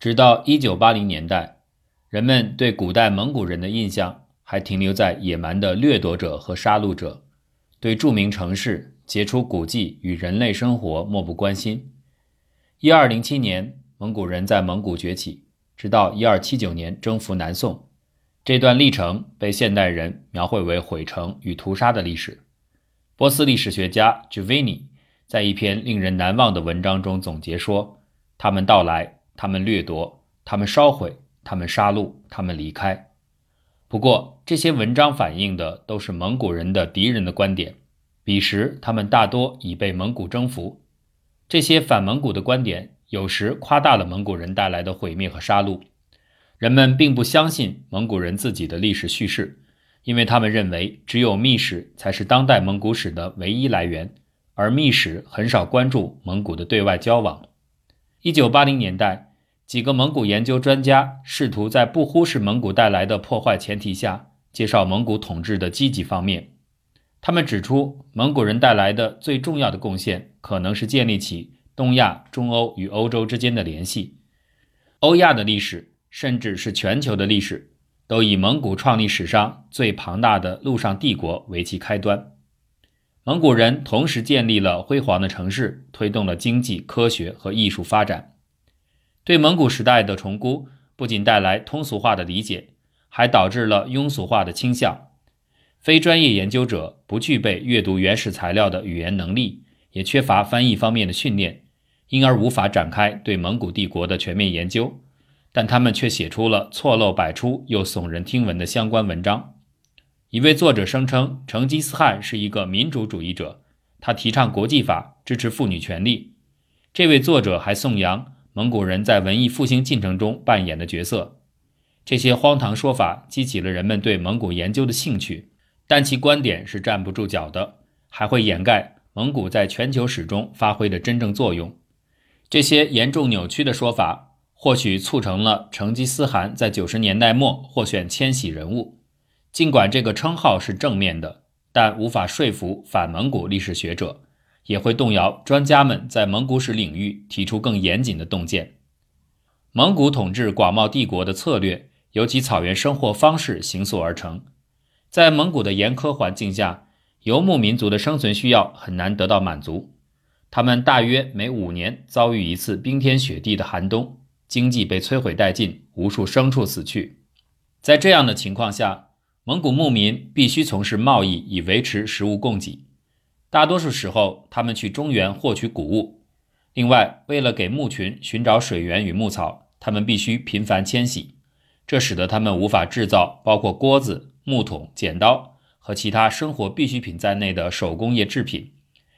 直到1980年代，人们对古代蒙古人的印象还停留在野蛮的掠夺者和杀戮者，对著名城市、杰出古迹与人类生活漠不关心。1207年，蒙古人在蒙古崛起，直到1279年征服南宋，这段历程被现代人描绘为毁城与屠杀的历史。波斯历史学家 Givini 在一篇令人难忘的文章中总结说：“他们到来，他们掠夺，他们烧毁，他们杀戮，他们离开。”不过，这些文章反映的都是蒙古人的敌人的观点。彼时，他们大多已被蒙古征服。这些反蒙古的观点有时夸大了蒙古人带来的毁灭和杀戮。人们并不相信蒙古人自己的历史叙事。因为他们认为，只有秘史才是当代蒙古史的唯一来源，而秘史很少关注蒙古的对外交往。一九八零年代，几个蒙古研究专家试图在不忽视蒙古带来的破坏前提下，介绍蒙古统治的积极方面。他们指出，蒙古人带来的最重要的贡献，可能是建立起东亚、中欧与欧洲之间的联系。欧亚的历史，甚至是全球的历史。都以蒙古创立史上最庞大的陆上帝国为其开端。蒙古人同时建立了辉煌的城市，推动了经济、科学和艺术发展。对蒙古时代的重估不仅带来通俗化的理解，还导致了庸俗化的倾向。非专业研究者不具备阅读原始材料的语言能力，也缺乏翻译方面的训练，因而无法展开对蒙古帝国的全面研究。但他们却写出了错漏百出又耸人听闻的相关文章。一位作者声称，成吉思汗是一个民主主义者，他提倡国际法，支持妇女权利。这位作者还颂扬蒙古人在文艺复兴进程中扮演的角色。这些荒唐说法激起了人们对蒙古研究的兴趣，但其观点是站不住脚的，还会掩盖蒙古在全球史中发挥的真正作用。这些严重扭曲的说法。或许促成了成吉思汗在九十年代末获选千禧人物。尽管这个称号是正面的，但无法说服反蒙古历史学者，也会动摇专家们在蒙古史领域提出更严谨的洞见。蒙古统治广袤帝国的策略由其草原生活方式形塑而成。在蒙古的严苛环境下，游牧民族的生存需要很难得到满足。他们大约每五年遭遇一次冰天雪地的寒冬。经济被摧毁殆尽，无数牲畜死去。在这样的情况下，蒙古牧民必须从事贸易以维持食物供给。大多数时候，他们去中原获取谷物。另外，为了给牧群寻找水源与牧草，他们必须频繁迁徙，这使得他们无法制造包括锅子、木桶、剪刀和其他生活必需品在内的手工业制品，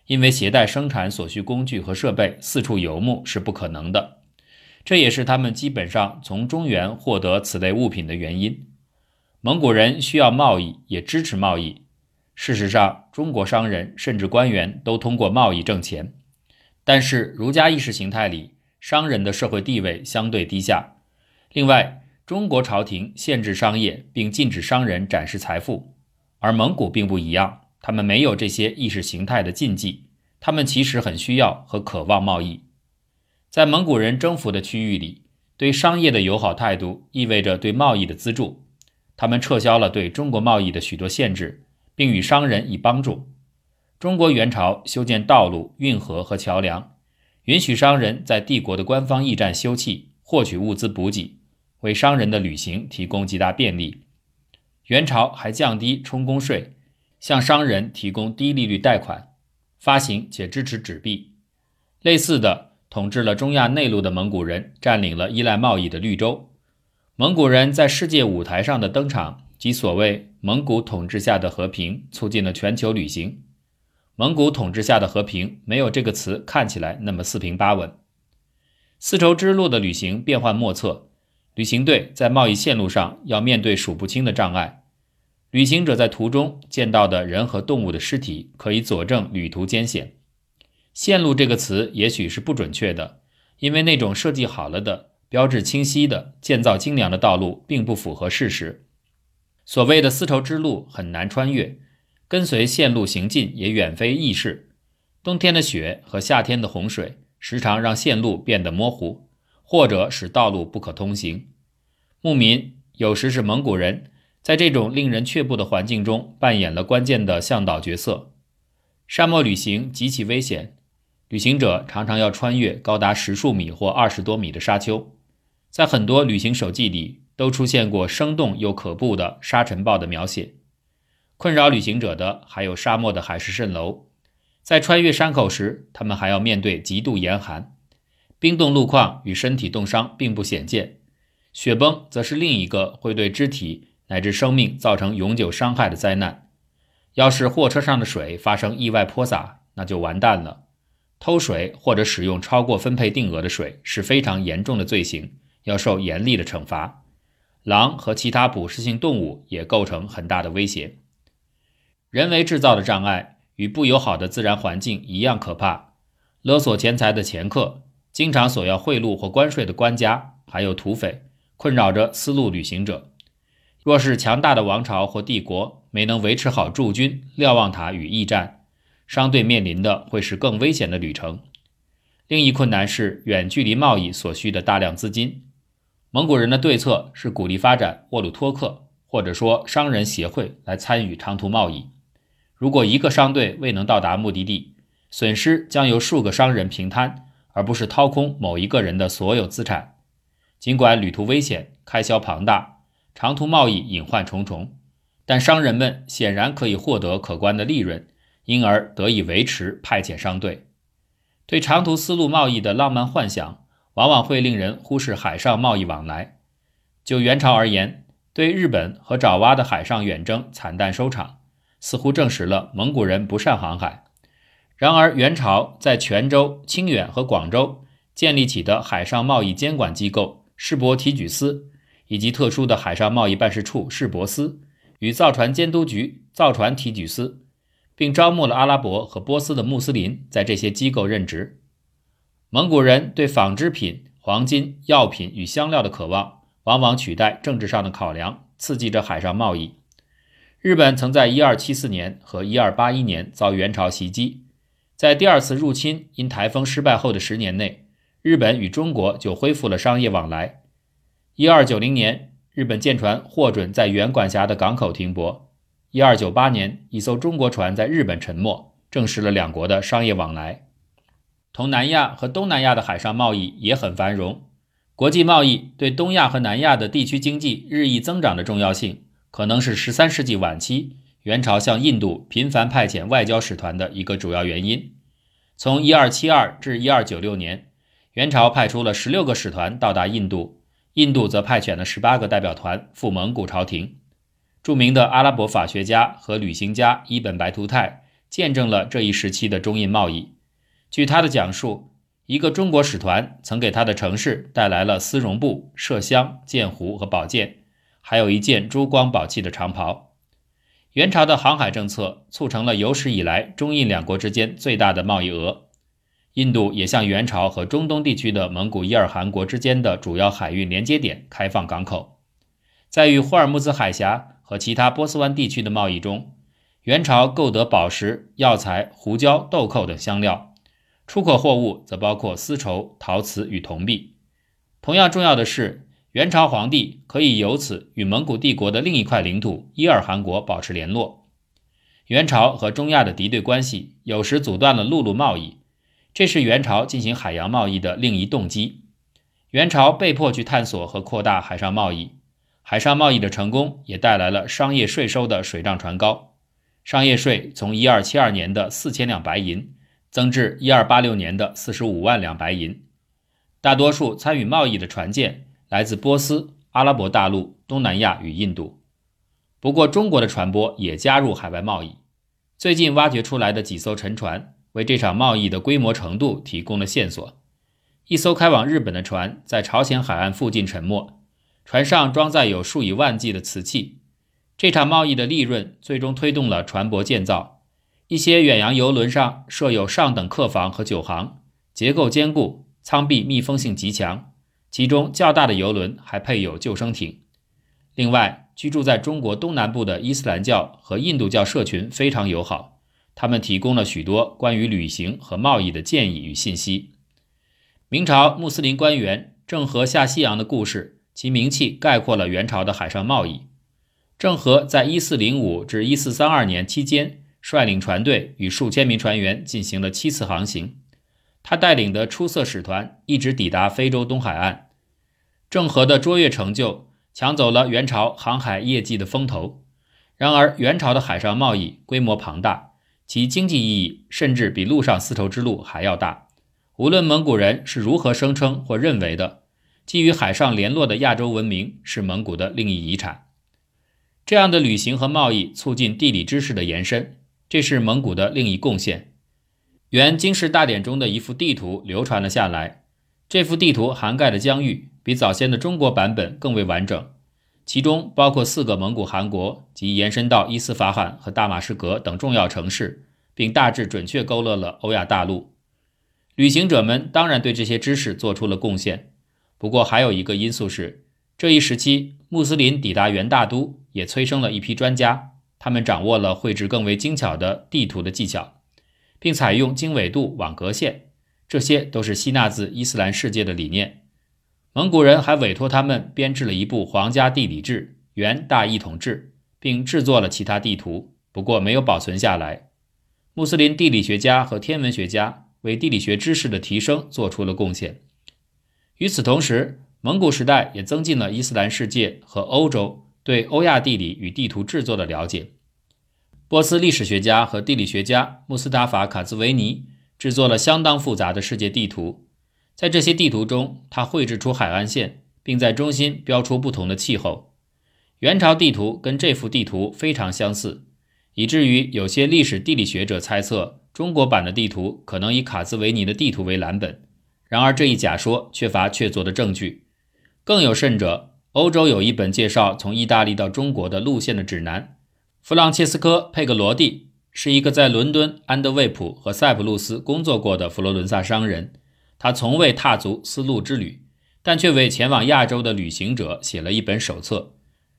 因为携带生产所需工具和设备四处游牧是不可能的。这也是他们基本上从中原获得此类物品的原因。蒙古人需要贸易，也支持贸易。事实上，中国商人甚至官员都通过贸易挣钱。但是，儒家意识形态里，商人的社会地位相对低下。另外，中国朝廷限制商业，并禁止商人展示财富，而蒙古并不一样，他们没有这些意识形态的禁忌。他们其实很需要和渴望贸易。在蒙古人征服的区域里，对商业的友好态度意味着对贸易的资助。他们撤销了对中国贸易的许多限制，并与商人以帮助。中国元朝修建道路、运河和桥梁，允许商人在帝国的官方驿站休憩，获取物资补给，为商人的旅行提供极大便利。元朝还降低充公税，向商人提供低利率贷款，发行且支持纸币。类似的。统治了中亚内陆的蒙古人占领了依赖贸易的绿洲。蒙古人在世界舞台上的登场及所谓“蒙古统治下的和平”促进了全球旅行。蒙古统治下的和平没有这个词看起来那么四平八稳。丝绸之路的旅行变幻莫测，旅行队在贸易线路上要面对数不清的障碍。旅行者在途中见到的人和动物的尸体可以佐证旅途艰险。线路这个词也许是不准确的，因为那种设计好了的、标志清晰的、建造精良的道路并不符合事实。所谓的丝绸之路很难穿越，跟随线路行进也远非易事。冬天的雪和夏天的洪水时常让线路变得模糊，或者使道路不可通行。牧民有时是蒙古人，在这种令人却步的环境中扮演了关键的向导角色。沙漠旅行极其危险，旅行者常常要穿越高达十数米或二十多米的沙丘。在很多旅行手记里，都出现过生动又可怖的沙尘暴的描写。困扰旅行者的还有沙漠的海市蜃楼。在穿越山口时，他们还要面对极度严寒。冰冻路况与身体冻伤并不鲜见，雪崩则是另一个会对肢体乃至生命造成永久伤害的灾难。要是货车上的水发生意外泼洒，那就完蛋了。偷水或者使用超过分配定额的水是非常严重的罪行，要受严厉的惩罚。狼和其他捕食性动物也构成很大的威胁。人为制造的障碍与不友好的自然环境一样可怕。勒索钱财的掮客，经常索要贿赂或关税的官家，还有土匪，困扰着丝路旅行者。若是强大的王朝或帝国没能维持好驻军、瞭望塔与驿站，商队面临的会是更危险的旅程。另一困难是远距离贸易所需的大量资金。蒙古人的对策是鼓励发展沃鲁托克，或者说商人协会来参与长途贸易。如果一个商队未能到达目的地，损失将由数个商人平摊，而不是掏空某一个人的所有资产。尽管旅途危险、开销庞大，长途贸易隐患重重，但商人们显然可以获得可观的利润，因而得以维持派遣商队。对长途丝路贸易的浪漫幻想。往往会令人忽视海上贸易往来。就元朝而言，对日本和爪哇的海上远征惨淡收场，似乎证实了蒙古人不善航海。然而，元朝在泉州、清远和广州建立起的海上贸易监管机构世博提举司，以及特殊的海上贸易办事处世博司与造船监督局造船提举司，并招募了阿拉伯和波斯的穆斯林在这些机构任职。蒙古人对纺织品、黄金、药品与香料的渴望，往往取代政治上的考量，刺激着海上贸易。日本曾在1274年和1281年遭元朝袭击，在第二次入侵因台风失败后的十年内，日本与中国就恢复了商业往来。1290年，日本舰船获准在原管辖的港口停泊。1298年，一艘中国船在日本沉没，证实了两国的商业往来。同南亚和东南亚的海上贸易也很繁荣。国际贸易对东亚和南亚的地区经济日益增长的重要性，可能是十三世纪晚期元朝向印度频繁派遣外交使团的一个主要原因。从一二七二至一二九六年，元朝派出了十六个使团到达印度，印度则派遣了十八个代表团赴蒙古朝廷。著名的阿拉伯法学家和旅行家伊本·白图泰见证了这一时期的中印贸易。据他的讲述，一个中国使团曾给他的城市带来了丝绒布、麝香、剑壶和宝剑，还有一件珠光宝气的长袍。元朝的航海政策促成了有史以来中印两国之间最大的贸易额。印度也向元朝和中东地区的蒙古伊尔汗国之间的主要海运连接点开放港口。在与霍尔木兹海峡和其他波斯湾地区的贸易中，元朝购得宝石、药材、胡椒、豆蔻等香料。出口货物则包括丝绸、陶瓷与铜币。同样重要的是，元朝皇帝可以由此与蒙古帝国的另一块领土伊尔汗国保持联络。元朝和中亚的敌对关系有时阻断了陆路贸易，这是元朝进行海洋贸易的另一动机。元朝被迫去探索和扩大海上贸易，海上贸易的成功也带来了商业税收的水涨船高。商业税从一二七二年的四千两白银。增至一二八六年的四十五万两白银。大多数参与贸易的船舰来自波斯、阿拉伯大陆、东南亚与印度。不过，中国的船舶也加入海外贸易。最近挖掘出来的几艘沉船为这场贸易的规模程度提供了线索。一艘开往日本的船在朝鲜海岸附近沉没，船上装载有数以万计的瓷器。这场贸易的利润最终推动了船舶建造。一些远洋游轮上设有上等客房和酒行，结构坚固，舱壁密封性极强。其中较大的游轮还配有救生艇。另外，居住在中国东南部的伊斯兰教和印度教社群非常友好，他们提供了许多关于旅行和贸易的建议与信息。明朝穆斯林官员郑和下西洋的故事，其名气概括了元朝的海上贸易。郑和在1405至1432年期间，率领船队与数千名船员进行了七次航行。他带领的出色使团一直抵达非洲东海岸。郑和的卓越成就抢走了元朝航海业绩的风头。然而，元朝的海上贸易规模庞大，其经济意义甚至比陆上丝绸之路还要大。无论蒙古人是如何声称或认为的，基于海上联络的亚洲文明是蒙古的另一遗产。这样的旅行和贸易促进地理知识的延伸，这是蒙古的另一贡献。原《经世大典》中的一幅地图流传了下来，这幅地图涵盖的疆域比早先的中国版本更为完整，其中包括四个蒙古汗国及延伸到伊斯法罕和大马士革等重要城市，并大致准确勾勒了欧亚大陆。旅行者们当然对这些知识做出了贡献，不过还有一个因素是，这一时期穆斯林抵达元大都。也催生了一批专家，他们掌握了绘制更为精巧的地图的技巧，并采用经纬度网格线，这些都是吸纳自伊斯兰世界的理念。蒙古人还委托他们编制了一部《皇家地理志》《元大一统志》，并制作了其他地图，不过没有保存下来。穆斯林地理学家和天文学家为地理学知识的提升做出了贡献。与此同时，蒙古时代也增进了伊斯兰世界和欧洲。对欧亚地理与地图制作的了解，波斯历史学家和地理学家穆斯塔法·卡兹维尼制作了相当复杂的世界地图。在这些地图中，他绘制出海岸线，并在中心标出不同的气候。元朝地图跟这幅地图非常相似，以至于有些历史地理学者猜测中国版的地图可能以卡兹维尼的地图为蓝本。然而，这一假说缺乏确凿的证据。更有甚者。欧洲有一本介绍从意大利到中国的路线的指南。弗朗切斯科·佩格罗蒂是一个在伦敦、安德卫普和塞浦路斯工作过的佛罗伦萨商人。他从未踏足丝路之旅，但却为前往亚洲的旅行者写了一本手册。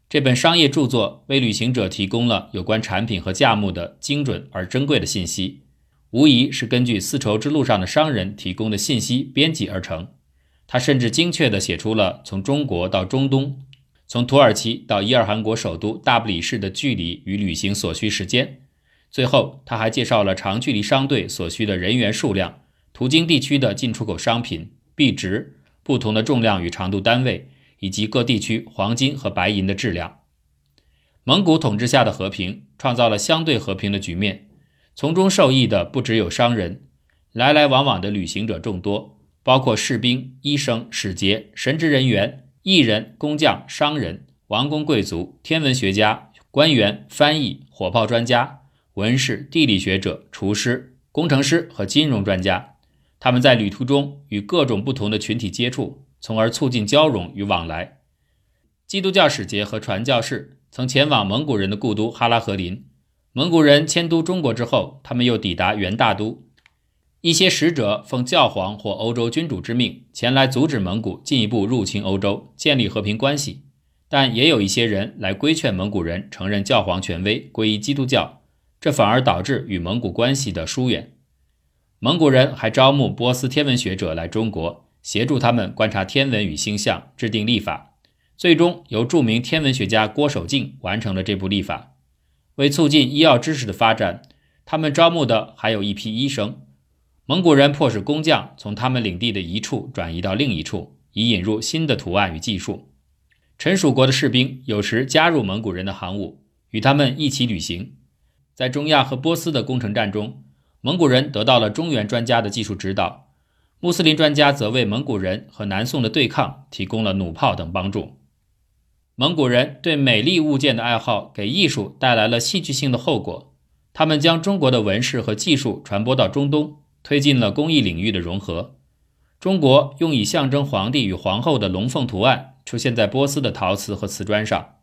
这本商业著作为旅行者提供了有关产品和价目的精准而珍贵的信息，无疑是根据丝绸之路上的商人提供的信息编辑而成。他甚至精确地写出了从中国到中东，从土耳其到伊尔汗国首都大不里士的距离与旅行所需时间。最后，他还介绍了长距离商队所需的人员数量、途经地区的进出口商品、币值、不同的重量与长度单位，以及各地区黄金和白银的质量。蒙古统治下的和平创造了相对和平的局面，从中受益的不只有商人，来来往往的旅行者众多。包括士兵、医生、使节、神职人员、艺人、工匠、商人、王公贵族、天文学家、官员、翻译、火炮专家、文士、地理学者、厨师、工程师和金融专家。他们在旅途中与各种不同的群体接触，从而促进交融与往来。基督教使节和传教士曾前往蒙古人的故都哈拉和林。蒙古人迁都中国之后，他们又抵达元大都。一些使者奉教皇或欧洲君主之命前来阻止蒙古进一步入侵欧洲，建立和平关系，但也有一些人来规劝蒙古人承认教皇权威，皈依基督教，这反而导致与蒙古关系的疏远。蒙古人还招募波斯天文学者来中国，协助他们观察天文与星象，制定历法。最终由著名天文学家郭守敬完成了这部历法。为促进医药知识的发展，他们招募的还有一批医生。蒙古人迫使工匠从他们领地的一处转移到另一处，以引入新的图案与技术。陈蜀国的士兵有时加入蒙古人的行伍，与他们一起旅行。在中亚和波斯的攻城战中，蒙古人得到了中原专家的技术指导，穆斯林专家则为蒙古人和南宋的对抗提供了弩炮等帮助。蒙古人对美丽物件的爱好给艺术带来了戏剧性的后果，他们将中国的纹饰和技术传播到中东。推进了工艺领域的融合。中国用以象征皇帝与皇后的龙凤图案出现在波斯的陶瓷和瓷砖上。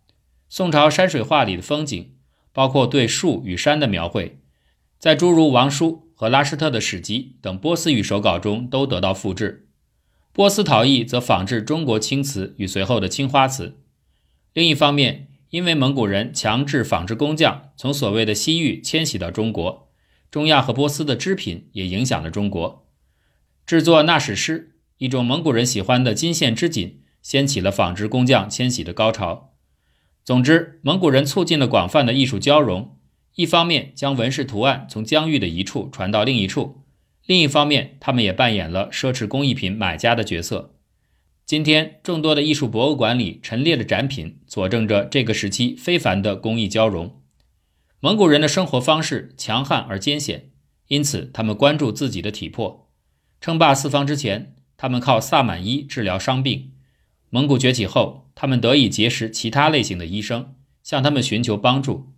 宋朝山水画里的风景，包括对树与山的描绘，在诸如王叔和拉施特的史籍等波斯语手稿中都得到复制。波斯陶艺则仿制中国青瓷与随后的青花瓷。另一方面，因为蒙古人强制仿制工匠从所谓的西域迁徙到中国。中亚和波斯的织品也影响了中国。制作纳史诗，一种蒙古人喜欢的金线织锦，掀起了纺织工匠迁徙的高潮。总之，蒙古人促进了广泛的艺术交融，一方面将纹饰图案从疆域的一处传到另一处，另一方面，他们也扮演了奢侈工艺品买家的角色。今天，众多的艺术博物馆里陈列的展品，佐证着这个时期非凡的工艺交融。蒙古人的生活方式强悍而艰险，因此他们关注自己的体魄。称霸四方之前，他们靠萨满医治疗伤病；蒙古崛起后，他们得以结识其他类型的医生，向他们寻求帮助。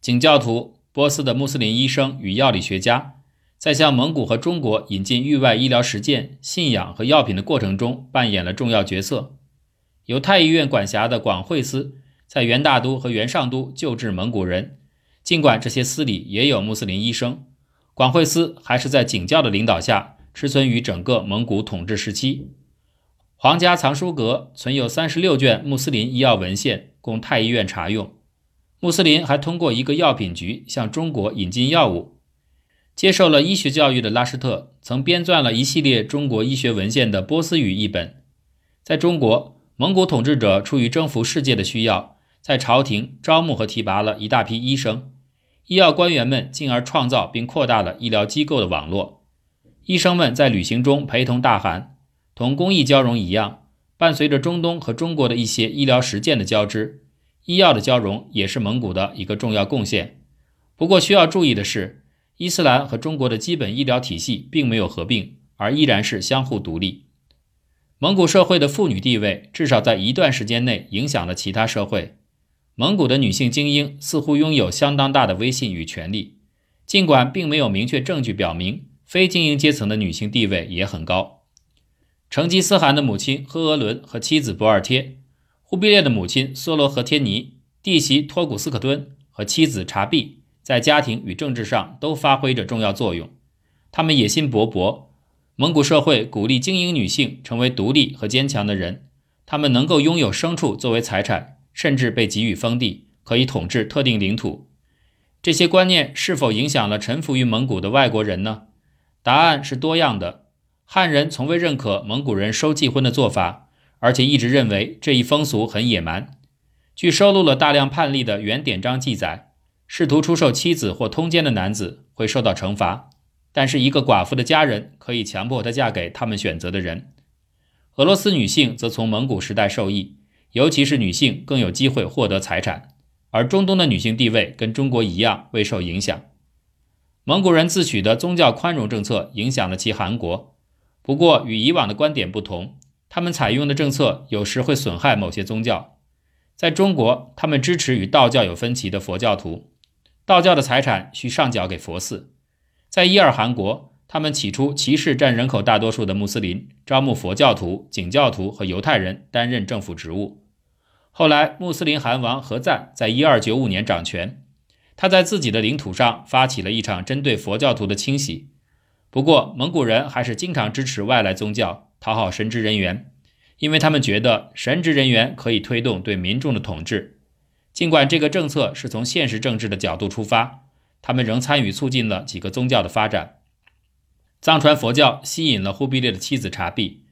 景教徒、波斯的穆斯林医生与药理学家。在向蒙古和中国引进域外医疗实践、信仰和药品的过程中，扮演了重要角色。由太医院管辖的广惠司在元大都和元上都救治蒙古人，尽管这些司里也有穆斯林医生，广惠司还是在景教的领导下持存于整个蒙古统治时期。皇家藏书阁存有三十六卷穆斯林医药文献，供太医院查用。穆斯林还通过一个药品局向中国引进药物。接受了医学教育的拉什特曾编撰了一系列中国医学文献的波斯语译本。在中国，蒙古统治者出于征服世界的需要，在朝廷招募和提拔了一大批医生。医药官员们进而创造并扩大了医疗机构的网络。医生们在旅行中陪同大汗，同工艺交融一样，伴随着中东和中国的一些医疗实践的交织，医药的交融也是蒙古的一个重要贡献。不过需要注意的是。伊斯兰和中国的基本医疗体系并没有合并，而依然是相互独立。蒙古社会的妇女地位至少在一段时间内影响了其他社会。蒙古的女性精英似乎拥有相当大的威信与权力，尽管并没有明确证据表明非精英阶层的女性地位也很高。成吉思汗的母亲赫额伦和妻子博尔贴，忽必烈的母亲梭罗和天尼，弟媳托古斯可敦和妻子察必。在家庭与政治上都发挥着重要作用。他们野心勃勃。蒙古社会鼓励精英女性成为独立和坚强的人。她们能够拥有牲畜作为财产，甚至被给予封地，可以统治特定领土。这些观念是否影响了臣服于蒙古的外国人呢？答案是多样的。汉人从未认可蒙古人收继婚的做法，而且一直认为这一风俗很野蛮。据收录了大量判例的原典章记载。试图出售妻子或通奸的男子会受到惩罚，但是一个寡妇的家人可以强迫她嫁给他们选择的人。俄罗斯女性则从蒙古时代受益，尤其是女性更有机会获得财产，而中东的女性地位跟中国一样未受影响。蒙古人自诩的宗教宽容政策影响了其韩国，不过与以往的观点不同，他们采用的政策有时会损害某些宗教。在中国，他们支持与道教有分歧的佛教徒。道教的财产需上缴给佛寺。在伊尔汗国，他们起初歧视占人口大多数的穆斯林，招募佛教徒、景教徒和犹太人担任政府职务。后来，穆斯林汗王何赞在一二九五年掌权，他在自己的领土上发起了一场针对佛教徒的清洗。不过，蒙古人还是经常支持外来宗教，讨好神职人员，因为他们觉得神职人员可以推动对民众的统治。尽管这个政策是从现实政治的角度出发，他们仍参与促进了几个宗教的发展。藏传佛教吸引了忽必烈的妻子察必，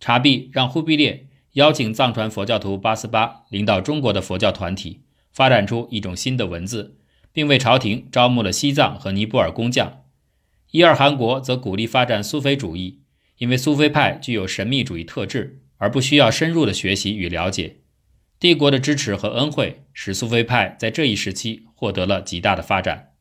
察必让忽必烈邀请藏传佛教徒八思巴领导中国的佛教团体，发展出一种新的文字，并为朝廷招募了西藏和尼泊尔工匠。伊尔汗国则鼓励发展苏菲主义，因为苏菲派具有神秘主义特质，而不需要深入的学习与了解。帝国的支持和恩惠使苏菲派在这一时期获得了极大的发展。